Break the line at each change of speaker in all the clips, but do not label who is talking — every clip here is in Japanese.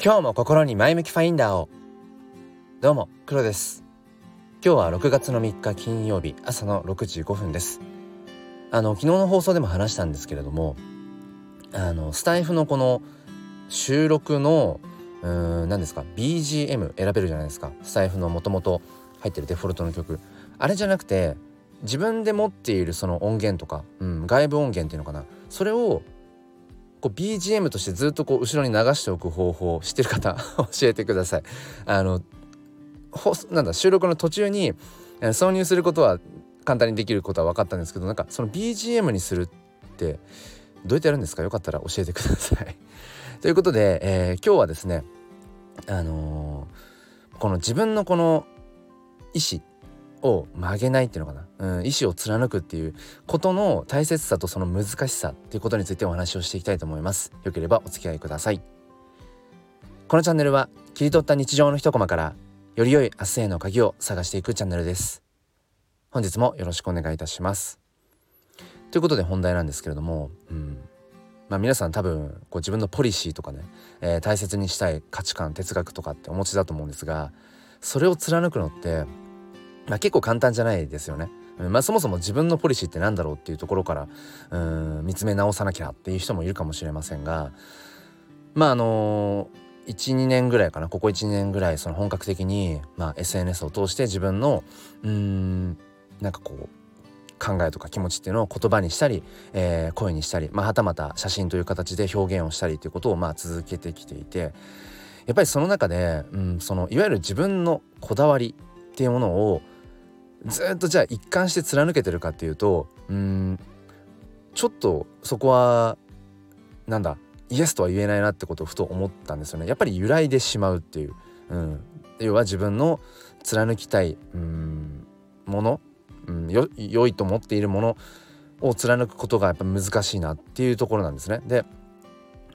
今日も心に前向きファインダーを。どうも黒です。今日は6月の3日金曜日朝の6時5分です。あの昨日の放送でも話したんですけれどもあのスタイフのこの収録のうん何ですか BGM 選べるじゃないですか。スタイフのもともと入ってるデフォルトの曲。あれじゃなくて自分で持っているその音源とか、うん、外部音源っていうのかな。それをこう BGM としてずっとこう後ろに流しておく方法を知ってる方 教えてください。あのなんだ収録の途中に挿入することは簡単にできることは分かったんですけどなんかその BGM にするってどうやってやるんですか？よかったら教えてください。ということで、えー、今日はですねあのー、この自分のこの意思を曲げないっていうのかな、うん、意思を貫くっていうことの大切さとその難しさっていうことについてお話をしていきたいと思います。よければお付き合いください。このチャンネルは切り取った日常の一コマからより良い明日への鍵を探していくチャンネルです。本日もよろしくお願いいたします。ということで本題なんですけれども、うんまあ、皆さん多分こう自分のポリシーとかね、えー、大切にしたい価値観哲学とかってお持ちだと思うんですがそれを貫くのってまあ、結構簡単じゃないですよね。まあ、そもそも自分のポリシーって何だろうっていうところからうん見つめ直さなきゃっていう人もいるかもしれませんがまああの、12年ぐらいかなここ12年ぐらいその本格的に、まあ、SNS を通して自分のうんなんかこう考えとか気持ちっていうのを言葉にしたり、えー、声にしたり、まあ、はたまた写真という形で表現をしたりということをまあ続けてきていてやっぱりその中で、うん、そのいわゆる自分のこだわりっていうものをずっとじゃあ一貫して貫けてるかっていうとうんちょっとそこはなんだイエスとは言えないなってことをふと思ったんですよね。やっぱり揺らいでしまうっていう、うん、要は自分の貫きたいうんもの、うん、よ良いと思っているものを貫くことがやっぱ難しいなっていうところなんですね。で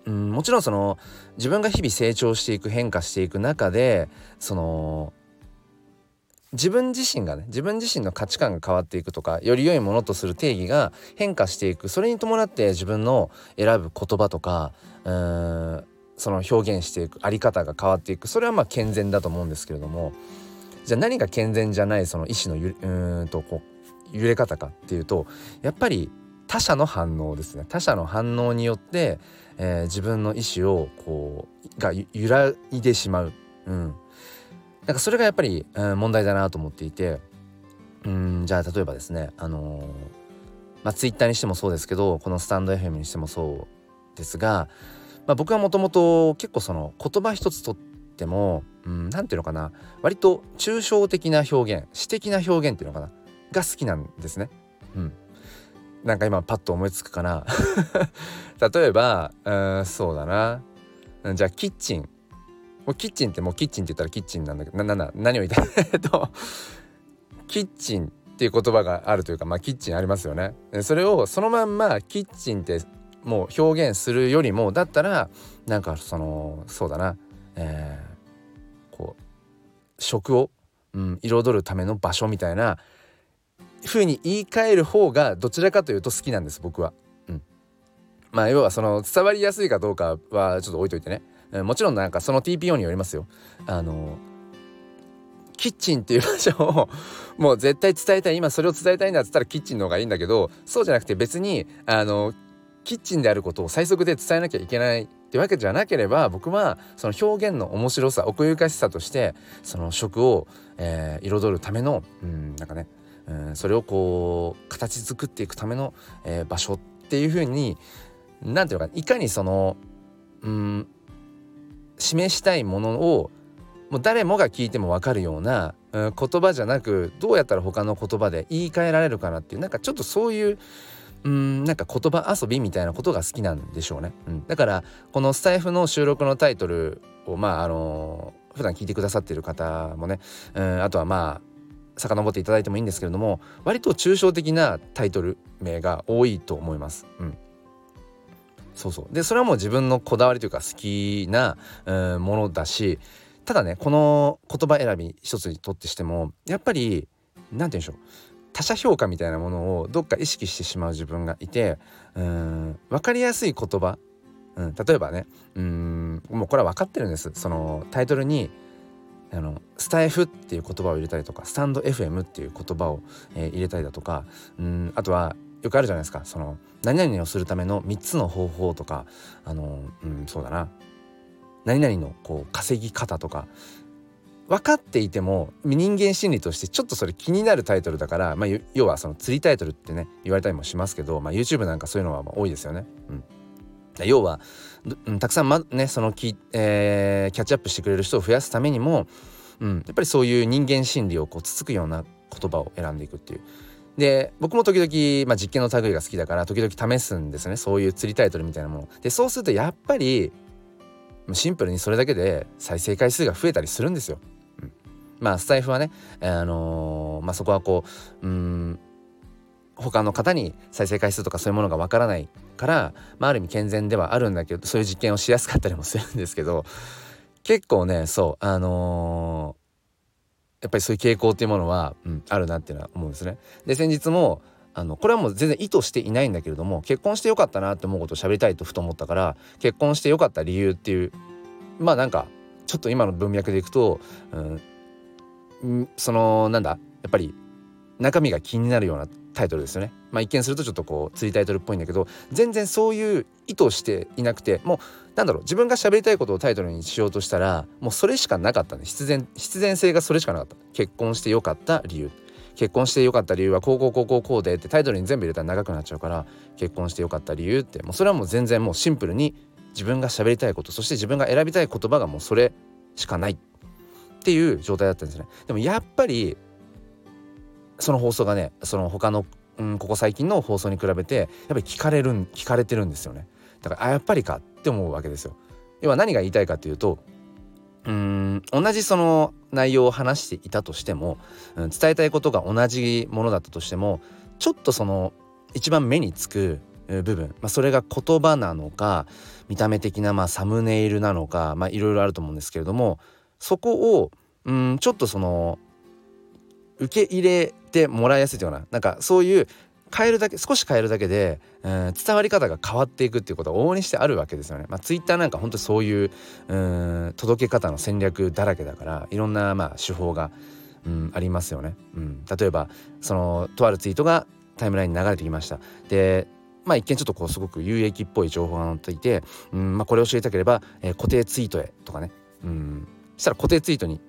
うんもちろんその自分が日々成長していく変化していく中でその自分自身がね自分自身の価値観が変わっていくとかより良いものとする定義が変化していく。それに伴って自分の選ぶ言葉とかうんその表現していくあり方が変わっていく。それはまあ健全だと思うんですけれどもじゃあ何が健全じゃないその意思のゆうんとこう揺れ方かっていうとやっぱり他者の反応ですね。他者の反応によって、えー、自分の意思をこうが揺らいでしまう、うん、なんかそれがやっぱり、うん、問題だなと思っていてうんじゃあ例えばですねあのー、まあツイッターにしてもそうですけどこのスタンド FM にしてもそうですが、まあ、僕はもともと結構その言葉一つとっても何、うん、て言うのかな割と抽象的な表現詩的な表現っていうのかなが好きなんですね。うん、なんか今パッと思いつくかな。例えばうんそうだな。じゃあキッチン。もうキッチンってもうキッチンって言ったらキッチンなんだけどなな何を言いたい？えっとキッチンっていう言葉があるというかまあキッチンありますよね。それをそのまんまキッチンってもう表現するよりもだったらなんかそのそうだな、えー、こう食を、うん、彩るための場所みたいな風に言い換える方がどちらかというと好きなんです僕は。うん、まあ要はその伝わりやすいかどうかはちょっと置いといてね。もちろんなんかその TPO によりますよ。あのキッチンっていう場所をもう絶対伝えたい今それを伝えたいんだっつったらキッチンの方がいいんだけどそうじゃなくて別にあのキッチンであることを最速で伝えなきゃいけないってわけじゃなければ僕はその表現の面白さ奥ゆかしさとしてその食を、えー、彩るためのうんなんかね、うん、それをこう形作っていくための、えー、場所っていうふうに何ていうのかいかにそのうん示したいものをもう誰もが聞いても分かるような、うん、言葉じゃなくどうやったら他の言葉で言い換えられるかなっていうなんかちょっとそういううんなんか言葉遊びみたいなことが好きなんでしょうね、うん、だからこのスタイフの収録のタイトルをまああのー、普段聞いてくださってる方もね、うん、あとはまあ遡っていただいてもいいんですけれども割と抽象的なタイトル名が多いと思います。うん、そうそう。でそれはもう自分のこだわりというか好きな、うん、ものだしただねこの言葉選び一つにとってしてもやっぱり何て言うんでしょう。他者評価みたいなものをどっか意識してしまう自分がいてうん分かりやすい言葉、うん、例えばねうんもうこれは分かってるんです。そのタイトルにあのスタイフっていう言葉を入れたりとかスタンド FM っていう言葉を、えー、入れたりだとかうんあとはよくあるじゃないですかその何々をするための3つの方法とかあのうんそうだな何々のこう稼ぎ方とか分かっていても人間心理としてちょっとそれ気になるタイトルだから、まあ、要はその釣りタイトルってね言われたりもしますけど、まあ、YouTube なんかそういうのは多いですよね。うん要は、うん、たくさん、ま、ねそのき、えー、キャッチアップしてくれる人を増やすためにも、うん、やっぱりそういう人間心理をこうつつくような言葉を選んでいくっていう。で僕も時々、まあ、実験の類が好きだから時々試すんですねそういう釣りタイトルみたいなもの。でそうするとやっぱりシンプルにそれだけで再生回数が増えたりするんですよ。うん、まあスタイフはね、あのー、まあ、そこはこううん他の方に再生回数とかそういうものがわからないから、まあ、ある意味健全ではあるんだけどそういう実験をしやすかったりもするんですけど結構ねそうあのー、やっぱりそういう傾向っていうものは、うん、あるなっていうのは思うんですね。で先日もあのこれはもう全然意図していないんだけれども結婚してよかったなって思うことを喋りたいとふと思ったから結婚してよかった理由っていうまあなんかちょっと今の文脈でいくと、うん、そのなんだやっぱり中身が気になるようなタイトルですよね。まあ、一見するとちょっとこう釣りタイトルっぽいんだけど全然そういう意図していなくてもうなんだろう自分が喋りたいことをタイトルにしようとしたらもうそれしかなかったんで必然必然性がそれしかなかった。結婚してよかった理由。結婚してよかった理由はこうこうこうこうこうでってタイトルに全部入れたら長くなっちゃうから結婚してよかった理由って。もうそれはもう全然もうシンプルに自分が喋りたいことそして自分が選びたい言葉がもうそれしかないっていう状態だったんですね。でもやっぱりその放送がねその他の、うん、ここ最近の放送に比べてやっぱり聞かれる聞かれてるんですよね。だからあやっぱりかって思うわけですよ。要は何が言いたいかっていうとうん同じその内容を話していたとしても、うん、伝えたいことが同じものだったとしてもちょっとその一番目につく部分、まあ、それが言葉なのか見た目的なまあサムネイルなのかいろいろあると思うんですけれどもそこをうんちょっとその受け入れてもらいやすいというかななんかそういう変えるだけ少し変えるだけで、うん、伝わり方が変わっていくっていうことは往々にしてあるわけですよね。まあ、ツイッターなんか本当そういう、うん、届け方の戦略だらけだからいろんな、まあ、手法が、うん、ありますよね。うん、例えばそのとあるツイートがタイムラインに流れてきました。でまあ一見ちょっとこうすごく有益っぽい情報が載っていて、うんまあ、これを知りたければ、えー、固定ツイートへとかね、うん、したら固定ツイートに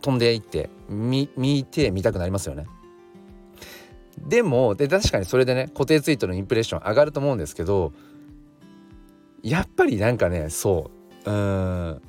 飛んでいって見てみたくなりますよね。でもで確かにそれでね固定ツイートのインプレッション上がると思うんですけどやっぱりなんかねそう。うん。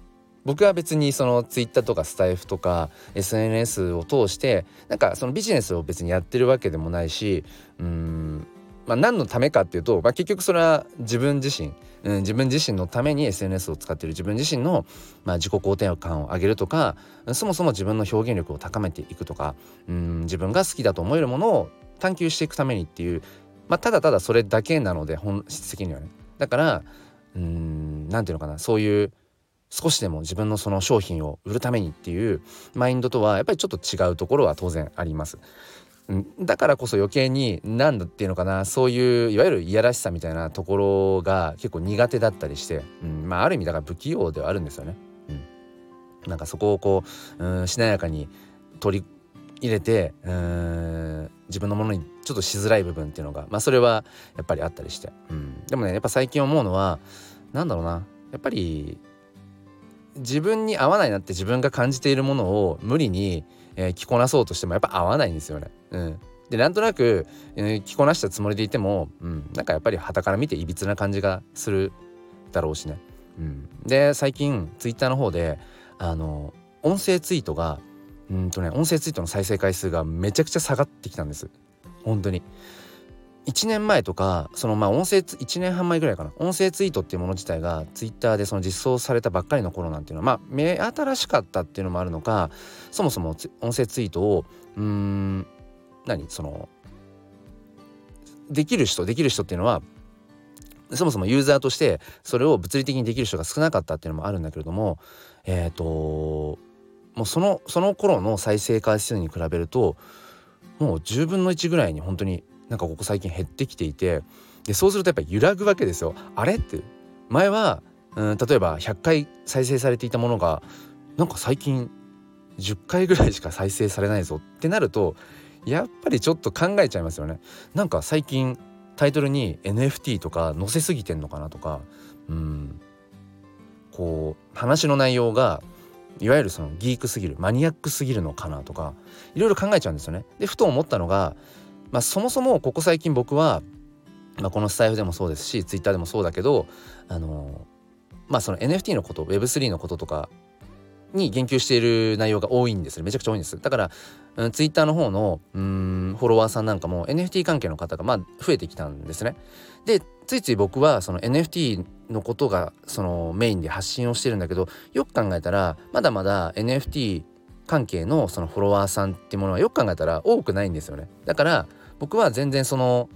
僕は別にそのツイッターとかスタイフとか SNS を通してなんかそのビジネスを別にやってるわけでもないしうん。まあ何のためかっていうと、まあ、結局それは自分自身、うん、自分自身のために SNS を使っている。自分自身の、まあ、自己肯定感を上げるとかそもそも自分の表現力を高めていくとかうん自分が好きだと思えるものを探求していくためにっていう、まあ、ただただそれだけなので本質的にはねだからうん何て言うのかなそういう少しでも自分のその商品を売るためにっていうマインドとはやっぱりちょっと違うところは当然あります。だからこそ余計に何だっていうのかなそういういわゆるいやらしさみたいなところが結構苦手だったりして、うん、まあある意味だから不器用ではあるんですよね。うん、なんかそこをこう、うん、しなやかに取り入れてうん自分のものにちょっとしづらい部分っていうのがまあそれはやっぱりあったりして、うん、でもねやっぱ最近思うのは何だろうな。やっぱり自分に合わないなって自分が感じているものを無理に、えー、着こなそうとしてもやっぱ合わないんですよね。うん、でなんとなく、えー、着こなしたつもりでいても、うん、なんかやっぱり傍から見ていびつな感じがするだろうしね。うん、で最近ツイッターの方であの音声ツイートがうんとね音声ツイートの再生回数がめちゃくちゃ下がってきたんです。本当に。1年前とかそのまあ音声1年半前ぐらいかな。音声ツイートっていうもの自体がツイッターでその実装されたばっかりの頃なんていうのはまあ目新しかったっていうのもあるのかそもそも音声ツイートをうん何そのできる人できる人っていうのはそもそもユーザーとしてそれを物理的にできる人が少なかったっていうのもあるんだけれどもえっ、ー、ともうそのその頃の再生回数に比べるともう10分の1ぐらいに本当になんかここ最近減ってきていてでそうするとやっぱ揺らぐわけですよ。あれって前はうん例えば100回再生されていたものがなんか最近10回ぐらいしか再生されないぞってなるとやっぱりちょっと考えちゃいますよね。なんか最近タイトルに NFT とか載せすぎてんのかなとかうんこう話の内容がいわゆるそのギークすぎるマニアックすぎるのかなとかいろいろ考えちゃうんですよね。でふと思ったのが、まあ、そもそもここ最近僕は、まあ、このスタイフでもそうですし Twitter でもそうだけどあのまあその NFT のこと Web3 のこととかに言及している内容が多いんですね。めちゃくちゃ多いんです。だから、うん、ツイッターの方のうんフォロワーさんなんかも NFT 関係の方がまあ増えてきたんですね。でついつい僕はその NFT のことがそのメインで発信をしてるんだけどよく考えたらまだまだ NFT 関係のそのフォロワーさんっていうものはよく考えたら多くないんですよね。だから僕は全然その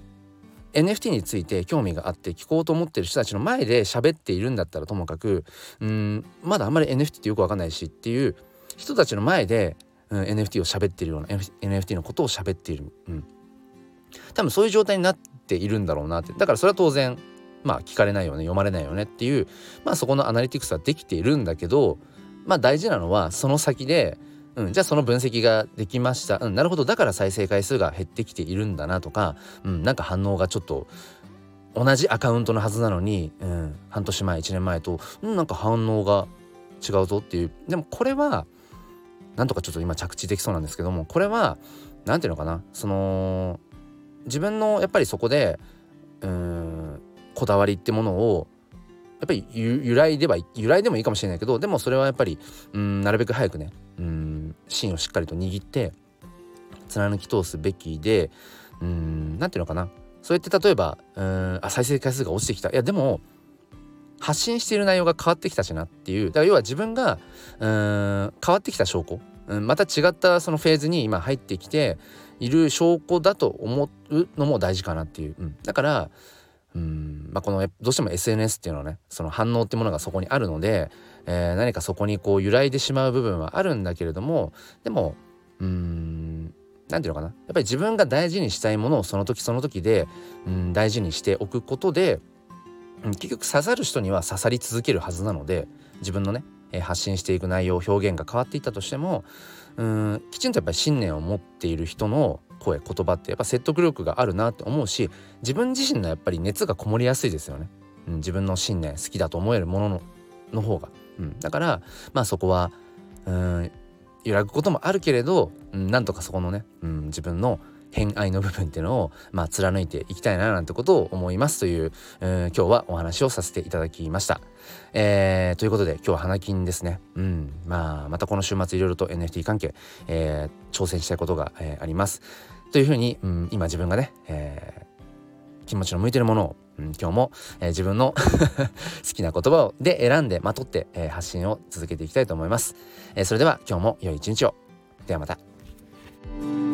NFT について興味があって聞こうと思ってる人たちの前で喋っているんだったらともかくうんまだあんまり NFT ってよくわかんないしっていう人たちの前で、うん、NFT を喋ってるような NFT のことを喋っている、うん、多分そういう状態になっているんだろうなって。だからそれは当然まあ聞かれないよね読まれないよねっていうまあそこのアナリティクスはできているんだけどまあ大事なのはその先でうん、じゃあその分析ができました、うん、なるほどだから再生回数が減ってきているんだなとか、うん、なんか反応がちょっと同じアカウントのはずなのに、うん、半年前1年前と、うん、なんか反応が違うぞっていう。でもこれはなんとかちょっと今着地できそうなんですけどもこれは何ていうのかなその自分のやっぱりそこでうんこだわりってものをやっぱり由来では由来でもいいかもしれないけどでもそれはやっぱりうんなるべく早くねうん芯をしっかりと握って貫き通すべきでうん何ていうのかな。そうやって例えばうんあ再生回数が落ちてきた。いやでも発信している内容が変わってきたしなっていう。だから要は自分がうん変わってきた証拠、うん、また違ったそのフェーズに今入ってきている証拠だと思うのも大事かなっていう、うん、だからうん。まあ、このどうしても SNS っていうのはねその反応ってものがそこにあるので、えー、何かそこにこう揺らいでしまう部分はあるんだけれどもでもうん何て言うのかな。やっぱり自分が大事にしたいものをその時その時でうん大事にしておくことで、結局刺さる人には刺さり続けるはずなので自分のね、発信していく内容表現が変わっていったとしてもうんきちんとやっぱり信念を持っている人の声言葉ってやっぱ説得力があるなって思うし自分自身のやっぱり熱がこもりやすいですよね、うん、自分の信念好きだと思えるもののの方が、うん、だからまあそこはうん揺らぐこともあるけれど、うん、なんとかそこのね、うん、自分の偏愛の部分っていうのを、まあ、貫いていきたいななんてことを思いますという、えー、今日はお話をさせていただきました。えー、ということで今日は花金ですね。うん、まあまたこの週末いろいろと NFT 関係、えー、挑戦したいことが、えー、あります。というふうに、うん、今自分がね、えー、気持ちの向いてるものを、うん、今日も、えー、自分の 好きな言葉をで選んでまとって、えー、発信を続けていきたいと思います。えー、それでは今日も良い一日を。ではまた。